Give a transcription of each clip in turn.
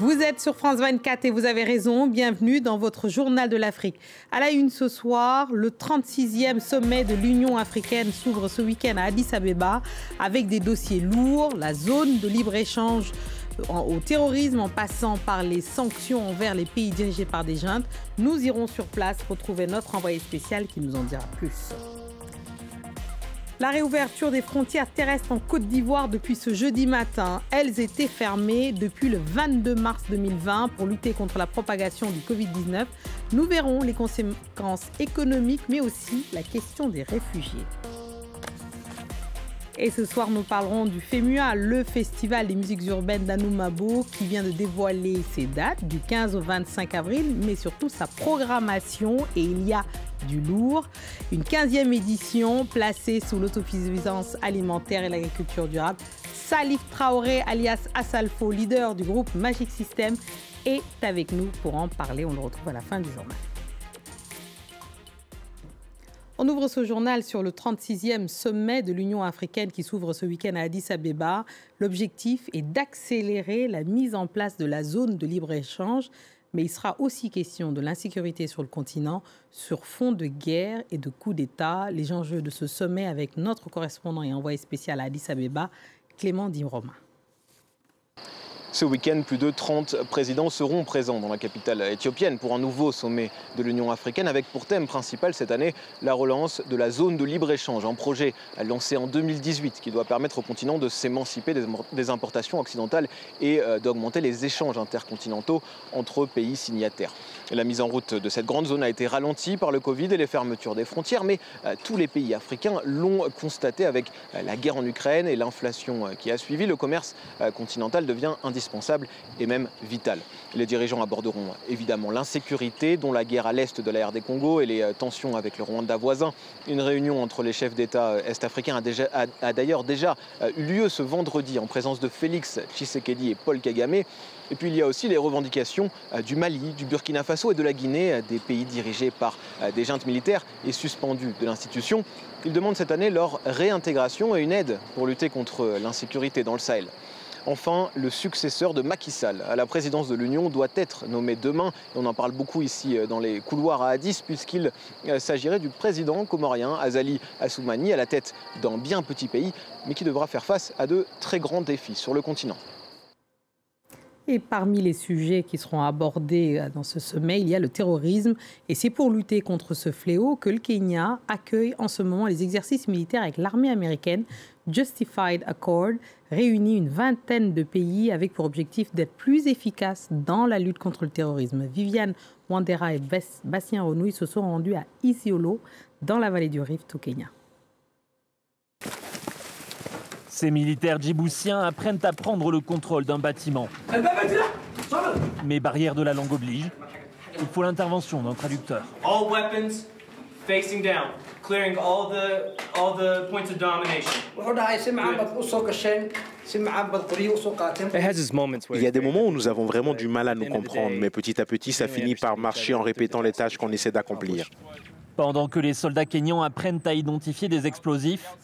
Vous êtes sur France 24 et vous avez raison. Bienvenue dans votre journal de l'Afrique. À la une ce soir, le 36e sommet de l'Union africaine s'ouvre ce week-end à Addis Abeba avec des dossiers lourds, la zone de libre-échange au terrorisme en passant par les sanctions envers les pays dirigés par des juntes. Nous irons sur place retrouver notre envoyé spécial qui nous en dira plus. La réouverture des frontières terrestres en Côte d'Ivoire depuis ce jeudi matin. Elles étaient fermées depuis le 22 mars 2020 pour lutter contre la propagation du Covid-19. Nous verrons les conséquences économiques, mais aussi la question des réfugiés. Et ce soir, nous parlerons du FEMUA, le festival des musiques urbaines d'Anoumabo, qui vient de dévoiler ses dates du 15 au 25 avril, mais surtout sa programmation. Et il y a du lourd. Une 15e édition placée sous l'autosuffisance alimentaire et l'agriculture durable. Salif Traoré, alias Asalfo, leader du groupe Magic System, est avec nous pour en parler. On le retrouve à la fin du journal. On ouvre ce journal sur le 36e sommet de l'Union africaine qui s'ouvre ce week-end à Addis Abeba. L'objectif est d'accélérer la mise en place de la zone de libre-échange, mais il sera aussi question de l'insécurité sur le continent sur fond de guerre et de coups d'État. Les enjeux de ce sommet avec notre correspondant et envoyé spécial à Addis Abeba, Clément Dimroma. Ce week-end, plus de 30 présidents seront présents dans la capitale éthiopienne pour un nouveau sommet de l'Union africaine avec pour thème principal cette année la relance de la zone de libre-échange, un projet lancé en 2018 qui doit permettre au continent de s'émanciper des importations occidentales et euh, d'augmenter les échanges intercontinentaux entre pays signataires. La mise en route de cette grande zone a été ralentie par le Covid et les fermetures des frontières, mais euh, tous les pays africains l'ont constaté avec euh, la guerre en Ukraine et l'inflation qui a suivi. Le commerce continental devient indispensable indispensable et même vital. Les dirigeants aborderont évidemment l'insécurité, dont la guerre à l'est de la RD Congo et les euh, tensions avec le Rwanda voisin. Une réunion entre les chefs d'État euh, est-africains a, d'ailleurs déjà euh, eu lieu ce vendredi en présence de Félix Tshisekedi et Paul Kagame. Et puis il y a aussi les revendications du Mali, du Burkina Faso et de la Guinée, des pays dirigés par des juntes militaires et suspendus de l'institution. Ils demandent cette année leur réintégration et une aide pour lutter contre l'insécurité dans le Sahel. Enfin, le successeur de Macky Sall à la présidence de l'Union doit être nommé demain. on en parle beaucoup ici euh, dans les couloirs à Addis, puisqu'il euh, s'agirait du président comorien Azali Assoumani à la tête d'un bien petit pays, mais qui devra faire face à de très grands défis sur le continent. Et parmi les sujets qui seront abordés euh, dans ce sommet, il y a le terrorisme. Et c'est pour lutter contre ce fléau que le Kenya accueille en ce moment les exercices militaires avec l'armée américaine Justified Accord réunit une vingtaine de pays avec pour objectif d'être plus efficaces dans la lutte contre le terrorisme. Viviane Wandera et Bastien Renouille se sont rendus à Isiolo, dans la vallée du Rift au Kenya. Ces militaires djiboutiens apprennent à prendre le contrôle d'un bâtiment. Mais barrière de la langue oblige, il faut l'intervention d'un traducteur. All weapons facing down, clearing all the, all the points of domination. Il y a des moments où nous avons vraiment du mal à nous comprendre, mais petit à petit, ça finit par marcher en répétant les tâches qu'on essaie d'accomplir. Pendant que les soldats kenyans apprennent à identifier des explosifs,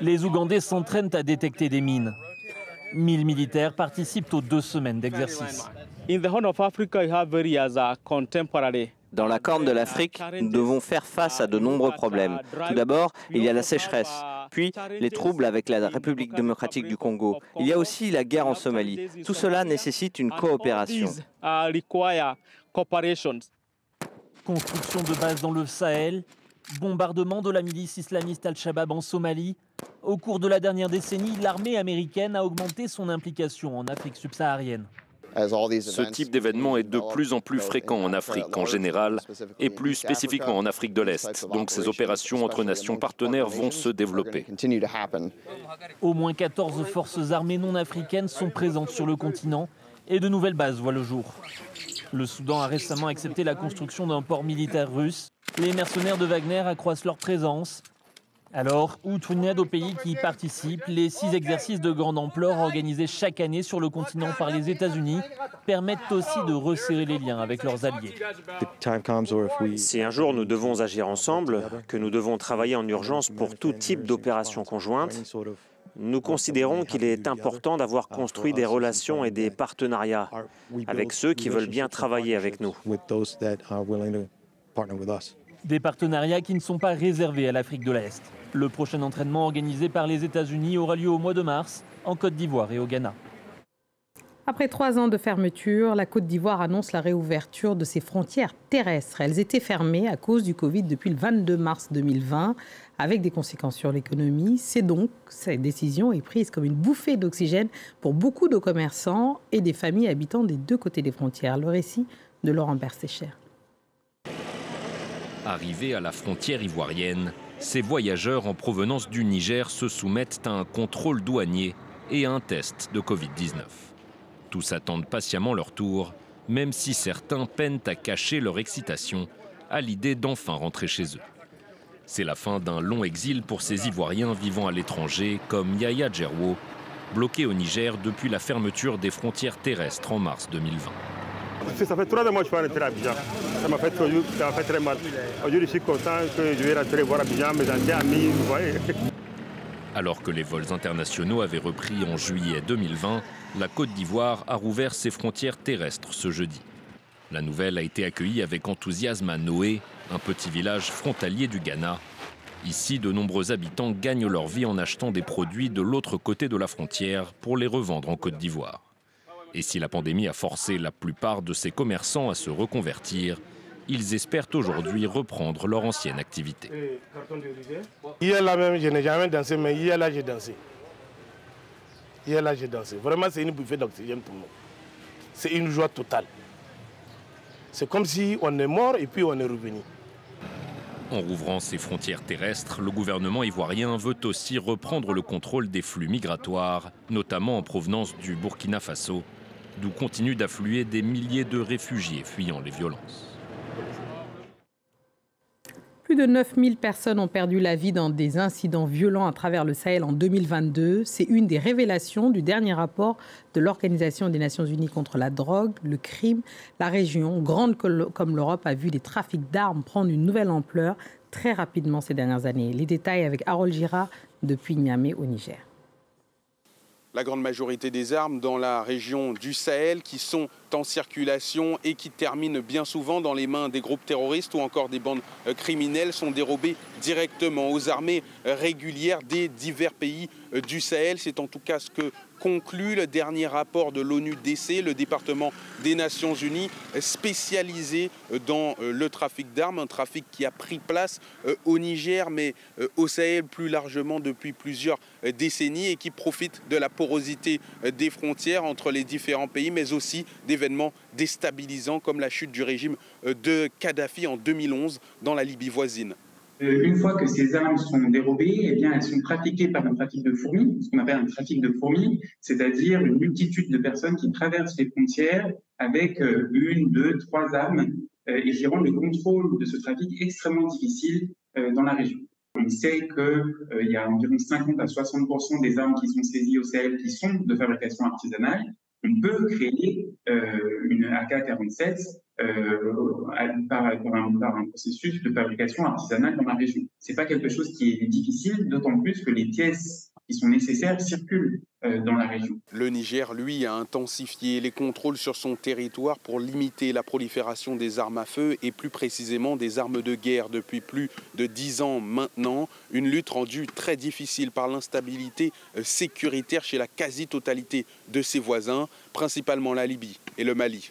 les Ougandais s'entraînent à détecter des mines. 1000 militaires participent aux deux semaines d'exercice. Dans la Corne de l'Afrique, nous devons faire face à de nombreux problèmes. Tout d'abord, il y a la sécheresse, puis les troubles avec la République démocratique du Congo. Il y a aussi la guerre en Somalie. Tout cela nécessite une coopération. Construction de bases dans le Sahel, bombardement de la milice islamiste Al-Shabaab en Somalie. Au cours de la dernière décennie, l'armée américaine a augmenté son implication en Afrique subsaharienne. Ce type d'événement est de plus en plus fréquent en Afrique en général et plus spécifiquement en Afrique de l'Est. Donc ces opérations entre nations partenaires vont se développer. Au moins 14 forces armées non africaines sont présentes sur le continent et de nouvelles bases voient le jour. Le Soudan a récemment accepté la construction d'un port militaire russe. Les mercenaires de Wagner accroissent leur présence alors, outre une aide aux pays qui y participent, les six exercices de grande ampleur organisés chaque année sur le continent par les États-Unis permettent aussi de resserrer les liens avec leurs alliés. Si un jour nous devons agir ensemble, que nous devons travailler en urgence pour tout type d'opération conjointe, Nous considérons qu'il est important d'avoir construit des relations et des partenariats avec ceux qui veulent bien travailler avec nous. Des partenariats qui ne sont pas réservés à l'Afrique de l'Est. Le prochain entraînement organisé par les États-Unis aura lieu au mois de mars en Côte d'Ivoire et au Ghana. Après trois ans de fermeture, la Côte d'Ivoire annonce la réouverture de ses frontières terrestres. Elles étaient fermées à cause du Covid depuis le 22 mars 2020, avec des conséquences sur l'économie. C'est donc, cette décision est prise comme une bouffée d'oxygène pour beaucoup de commerçants et des familles habitant des deux côtés des frontières. Le récit de Laurent Berstécher. Arrivés à la frontière ivoirienne, ces voyageurs en provenance du Niger se soumettent à un contrôle douanier et à un test de Covid-19. Tous attendent patiemment leur tour, même si certains peinent à cacher leur excitation à l'idée d'enfin rentrer chez eux. C'est la fin d'un long exil pour ces Ivoiriens vivant à l'étranger, comme Yaya Djerwo, bloqué au Niger depuis la fermeture des frontières terrestres en mars 2020. Ça fait trois mois que je suis rentrer à Abidjan. Ça m'a fait, très mal. Aujourd'hui, je suis content que je vais rentrer voir Abidjan, mes amis. Alors que les vols internationaux avaient repris en juillet 2020, la Côte d'Ivoire a rouvert ses frontières terrestres ce jeudi. La nouvelle a été accueillie avec enthousiasme à Noé, un petit village frontalier du Ghana. Ici, de nombreux habitants gagnent leur vie en achetant des produits de l'autre côté de la frontière pour les revendre en Côte d'Ivoire. Et si la pandémie a forcé la plupart de ces commerçants à se reconvertir, ils espèrent aujourd'hui reprendre leur ancienne activité. Hier là même, je n'ai jamais dansé, mais hier là, j'ai dansé. Hier là, j'ai dansé. Vraiment, c'est une bouffée d'oxygène pour nous. C'est une joie totale. C'est comme si on est mort et puis on est revenu. En rouvrant ses frontières terrestres, le gouvernement ivoirien veut aussi reprendre le contrôle des flux migratoires, notamment en provenance du Burkina Faso, d'où continuent d'affluer des milliers de réfugiés fuyant les violences. Plus de 9000 personnes ont perdu la vie dans des incidents violents à travers le Sahel en 2022. C'est une des révélations du dernier rapport de l'Organisation des Nations Unies contre la drogue, le crime. La région, grande comme l'Europe, a vu les trafics d'armes prendre une nouvelle ampleur très rapidement ces dernières années. Les détails avec Harold Gira depuis Niamey au Niger la grande majorité des armes dans la région du Sahel qui sont en circulation et qui terminent bien souvent dans les mains des groupes terroristes ou encore des bandes euh, criminelles sont dérobées directement aux armées régulières des divers pays euh, du Sahel. C'est en tout cas ce que conclut le dernier rapport de l'ONU-DC, le département des Nations Unies spécialisé euh, dans euh, le trafic d'armes, un trafic qui a pris place euh, au Niger, mais au Sahel plus largement depuis plusieurs décennies et qui profite de la porosité des frontières entre les différents pays, mais aussi d'événements déstabilisants comme la chute du régime de Kadhafi en 2011 dans la Libye voisine. Euh, une fois que ces armes sont dérobées, eh bien, elles sont trafiquées par un trafic de fourmis, ce qu'on appelle un trafic de fourmis, c'est-à-dire une multitude de personnes qui traversent les frontières avec euh, une, deux, trois armes euh, et qui rendent le contrôle de ce trafic extrêmement difficile dans la région. On sait qu'il y a environ 50 à 60% des armes qui sont saisies au Sahel qui sont de fabrication artisanale. On peut créer une AK-47 euh, par, un, processus de fabrication artisanale dans la région. C'est pas quelque chose qui est difficile, d'autant plus que les pièces qui sont nécessaires circulent euh, dans la région. Le Niger, lui, a intensifié les contrôles sur son territoire pour limiter la prolifération des armes à feu et plus précisément des armes de guerre depuis plus de dix ans maintenant. Une lutte rendue très difficile par l'instabilité euh, sécuritaire chez la quasi-totalité de ses voisins, principalement la Libye et le Mali.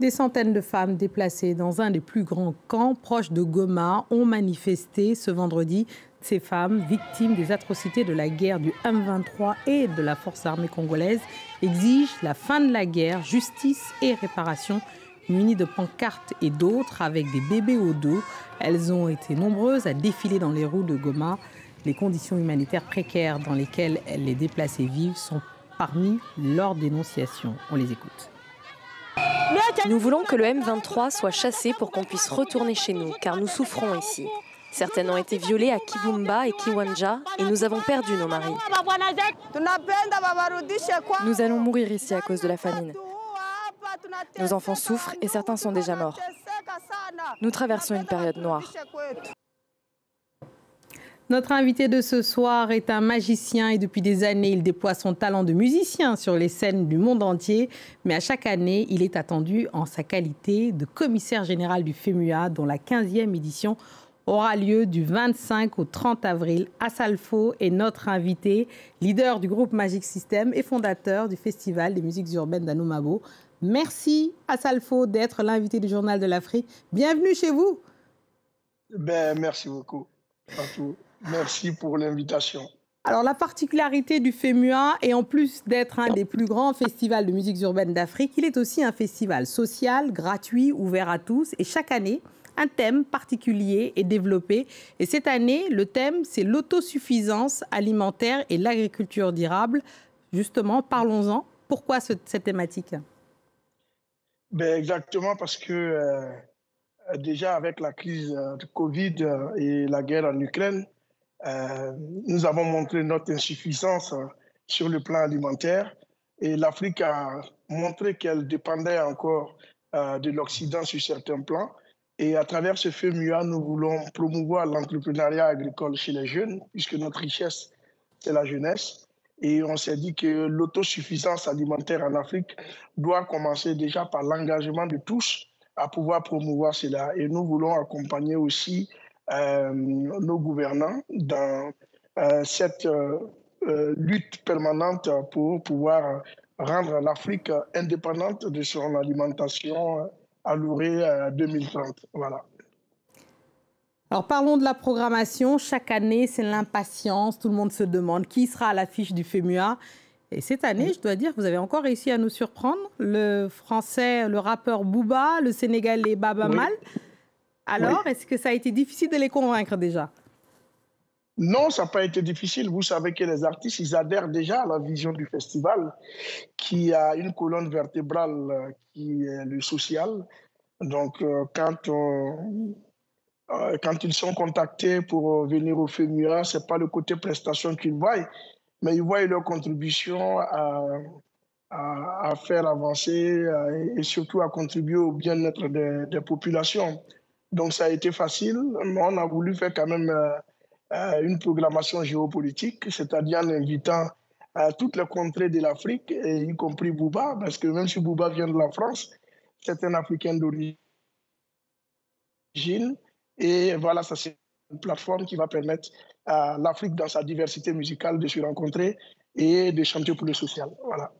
Des centaines de femmes déplacées dans un des plus grands camps proches de Goma ont manifesté ce vendredi. Ces femmes, victimes des atrocités de la guerre du M23 et de la force armée congolaise, exigent la fin de la guerre, justice et réparation. Munies de pancartes et d'autres avec des bébés au dos, elles ont été nombreuses à défiler dans les roues de Goma. Les conditions humanitaires précaires dans lesquelles les déplacés vivent sont parmi leurs dénonciations. On les écoute. Nous voulons que le M23 soit chassé pour qu'on puisse retourner chez nous, car nous souffrons ici. Certaines ont été violées à Kibumba et Kiwanja et nous avons perdu nos maris. Nous allons mourir ici à cause de la famine. Nos enfants souffrent et certains sont déjà morts. Nous traversons une période noire. Notre invité de ce soir est un magicien et depuis des années, il déploie son talent de musicien sur les scènes du monde entier. Mais à chaque année, il est attendu en sa qualité de commissaire général du FEMUA, dont la 15e édition aura lieu du 25 au 30 avril. Assalfo est notre invité, leader du groupe Magic System et fondateur du Festival des musiques urbaines d'Anoumabo. Merci Assalfo d'être l'invité du Journal de l'Afrique. Bienvenue chez vous. Ben, merci beaucoup. Merci pour l'invitation. Alors la particularité du FEMUA est en plus d'être un des plus grands festivals de musique urbaine d'Afrique, il est aussi un festival social, gratuit, ouvert à tous. Et chaque année, un thème particulier est développé. Et cette année, le thème, c'est l'autosuffisance alimentaire et l'agriculture durable. Justement, parlons-en. Pourquoi cette thématique? Ben Exactement parce que euh, déjà avec la crise euh, de Covid euh, et la guerre en Ukraine, nous avons montré notre insuffisance sur le plan alimentaire et l'Afrique a montré qu'elle dépendait encore de l'Occident sur certains plans. Et à travers ce FEMUA, nous voulons promouvoir l'entrepreneuriat agricole chez les jeunes, puisque notre richesse, c'est la jeunesse. Et on s'est dit que l'autosuffisance alimentaire en Afrique doit commencer déjà par l'engagement de tous à pouvoir promouvoir cela. Et nous voulons accompagner aussi euh, nos gouvernants dans euh, cette euh, lutte permanente pour pouvoir rendre l'Afrique indépendante de son alimentation à l'ORE 2030. Voilà. Alors parlons de la programmation. Chaque année, c'est l'impatience. Tout le monde se demande qui sera à l'affiche du FEMUA. Et cette année, je dois dire, vous avez encore réussi à nous surprendre. Le français, le rappeur Booba, le sénégalais Baba Mal. Alors, est-ce que ça a été difficile de les convaincre déjà? Non, ça n'a pas été difficile. Vous savez que les artistes, ils adhèrent déjà à la vision du festival, qui a une colonne vertébrale euh, qui est le social. Donc, euh, quand, euh, quand ils sont contactés pour venir au FEMUA, ce n'est pas le côté prestation qu'ils voient, mais ils voient leur contribution à, à, faire avancer et surtout à contribuer au bien-être des populations. Donc ça a été facile, mais on a voulu faire quand même une programmation géopolitique, c'est-à-dire en invitant euh, toutes les contrées de l'Afrique, y compris Bouba, parce que même si Bouba vient de la France, c'est un Africain d'origine. Et voilà, ça c'est une plateforme qui va permettre à l'Afrique, dans sa diversité musicale, de se rencontrer et de chanter pour le social. Voilà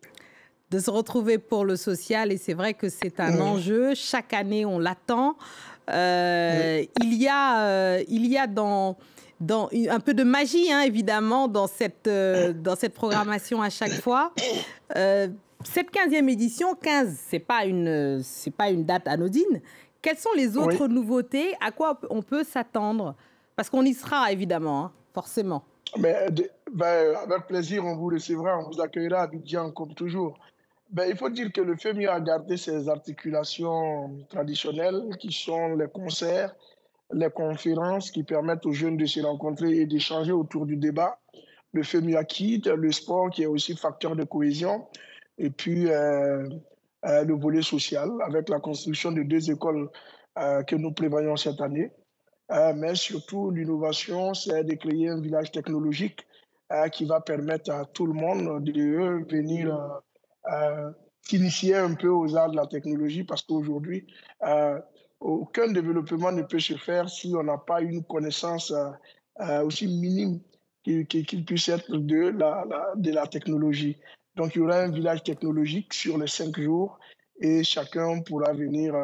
de se retrouver pour le social et c'est vrai que c'est un enjeu. Chaque année, on l'attend. Euh, il, y a, euh, il y a dans, dans un peu de magie, hein, évidemment, dans cette, euh, dans cette programmation à chaque fois. cette 15e édition, 15, ce n'est pas, une, pas une date anodine. Quelles sont les autres nouveautés? À quoi on peut s'attendre? Parce qu'on y sera, évidemment, hein, forcément. Mais, ben, avec plaisir, on vous recevra, on vous accueillera à Abidjan comme toujours. Ben, il faut dire que le FEMI a gardé ses articulations traditionnelles qui sont les concerts, les conférences qui permettent aux jeunes de se rencontrer et d'échanger autour du débat. Le FEMI a quitté le sport qui est aussi facteur de cohésion et puis euh, euh, le volet social avec la construction de deux écoles euh, que nous prévoyons cette année. mais surtout, l'innovation, c'est de créer un village technologique qui va permettre à tout le monde de venir s'initier un peu aux arts de la technologie parce qu'aujourd'hui, aucun développement ne peut se faire si on n'a pas une connaissance euh, aussi minime qu'il puisse être de la, de la technologie. Donc, il y aura un village technologique sur les cinq jours et chacun pourra venir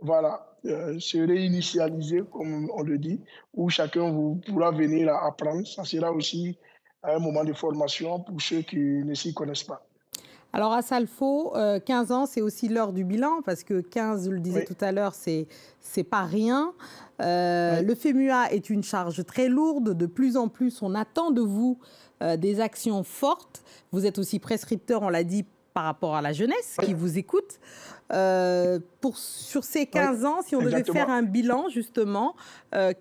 voilà, se réinitialiser, comme on le dit, où chacun vous pourra venir apprendre. Ça sera aussi un moment de formation pour ceux qui ne s'y connaissent pas. Alors à Salfo, 15 ans, c'est aussi l'heure du bilan, parce que 15, je le disais tout à l'heure, c'est c'est pas rien. Euh, le FEMUA est une charge très lourde. De plus en plus, on attend de vous euh, des actions fortes. Vous êtes aussi prescripteur, on l'a dit, par rapport à la jeunesse qui vous écoute. Euh, pour, sur ces 15 ans, si on devait faire un bilan, justement,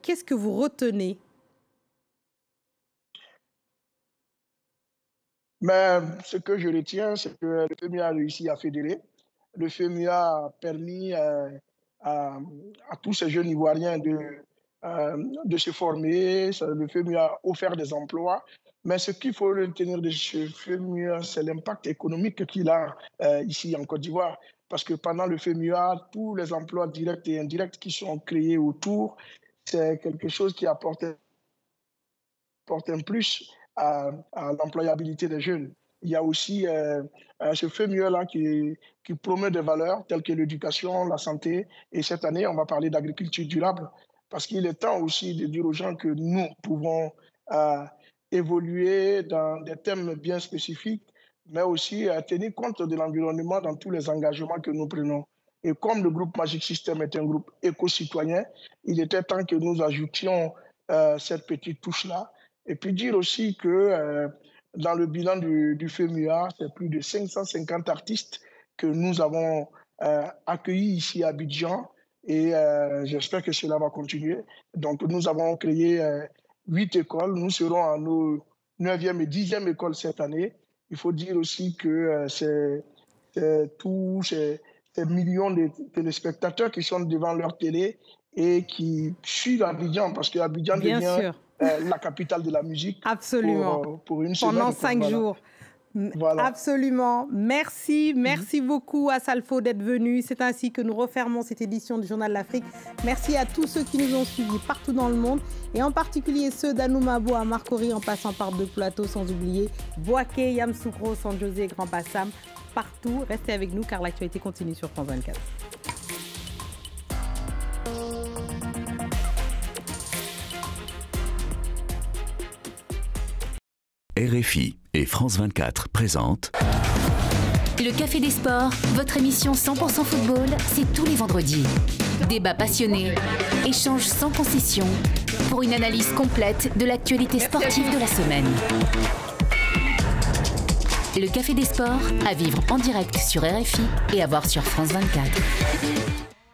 qu'est-ce que vous retenez Mais ce que je retiens, c'est que le FEMIA a réussi à fédérer. Le FEMIA a permis euh, à, tous ces jeunes Ivoiriens de de se former, le FEMU a offert des emplois, mais ce qu'il faut retenir de ce FEMUA, c'est l'impact économique qu'il a ici en Côte d'Ivoire. Parce que pendant le FEMUA, tous les emplois directs et indirects qui sont créés autour, c'est quelque chose qui apporte un plus à, l'employabilité des jeunes. Il y a aussi euh, ce FEMUA-là qui, qui promeut des valeurs telles que l'éducation, la santé. Et cette année, on va parler d'agriculture durable. Parce qu'il est temps aussi de dire aux gens que nous pouvons euh, évoluer dans des thèmes bien spécifiques, mais aussi à tenir compte de l'environnement dans tous les engagements que nous prenons. Et comme le groupe Magic System est un groupe éco-citoyen, il était temps que nous ajoutions euh, cette petite touche-là. Et puis dire aussi que euh, dans le bilan du, du FEMUA, c'est plus de 550 artistes que nous avons euh, accueillis ici à Abidjan. Et j'espère que cela va continuer. Donc nous avons créé huit écoles. Nous serons à nos neuvième et dixième écoles cette année. Il faut dire aussi que euh, c'est tous ces, millions de téléspectateurs qui sont devant leur télé et qui suivent Abidjan, parce que Abidjan devient euh, la capitale de la musique Absolument. Pour, pour une Pendant cinq jours. Absolument. Merci, merci beaucoup à Salfo d'être venu. C'est ainsi que nous refermons cette édition du Journal de l'Afrique. Merci à tous ceux qui nous ont suivis partout dans le monde et en particulier ceux d'Anoumabo à Marcory en passant par deux plateaux, sans oublier Boaké, Yamsoukro, San José, Grand Bassam, partout. Restez avec nous car l'actualité continue sur France 24. RFI et France 24 présentent Le Café des Sports, votre émission 100% football, c'est tous les vendredis. Débat passionné, échange sans concession pour une analyse complète de l'actualité sportive de la semaine. Le Café des Sports, à vivre en direct sur RFI et à voir sur France 24.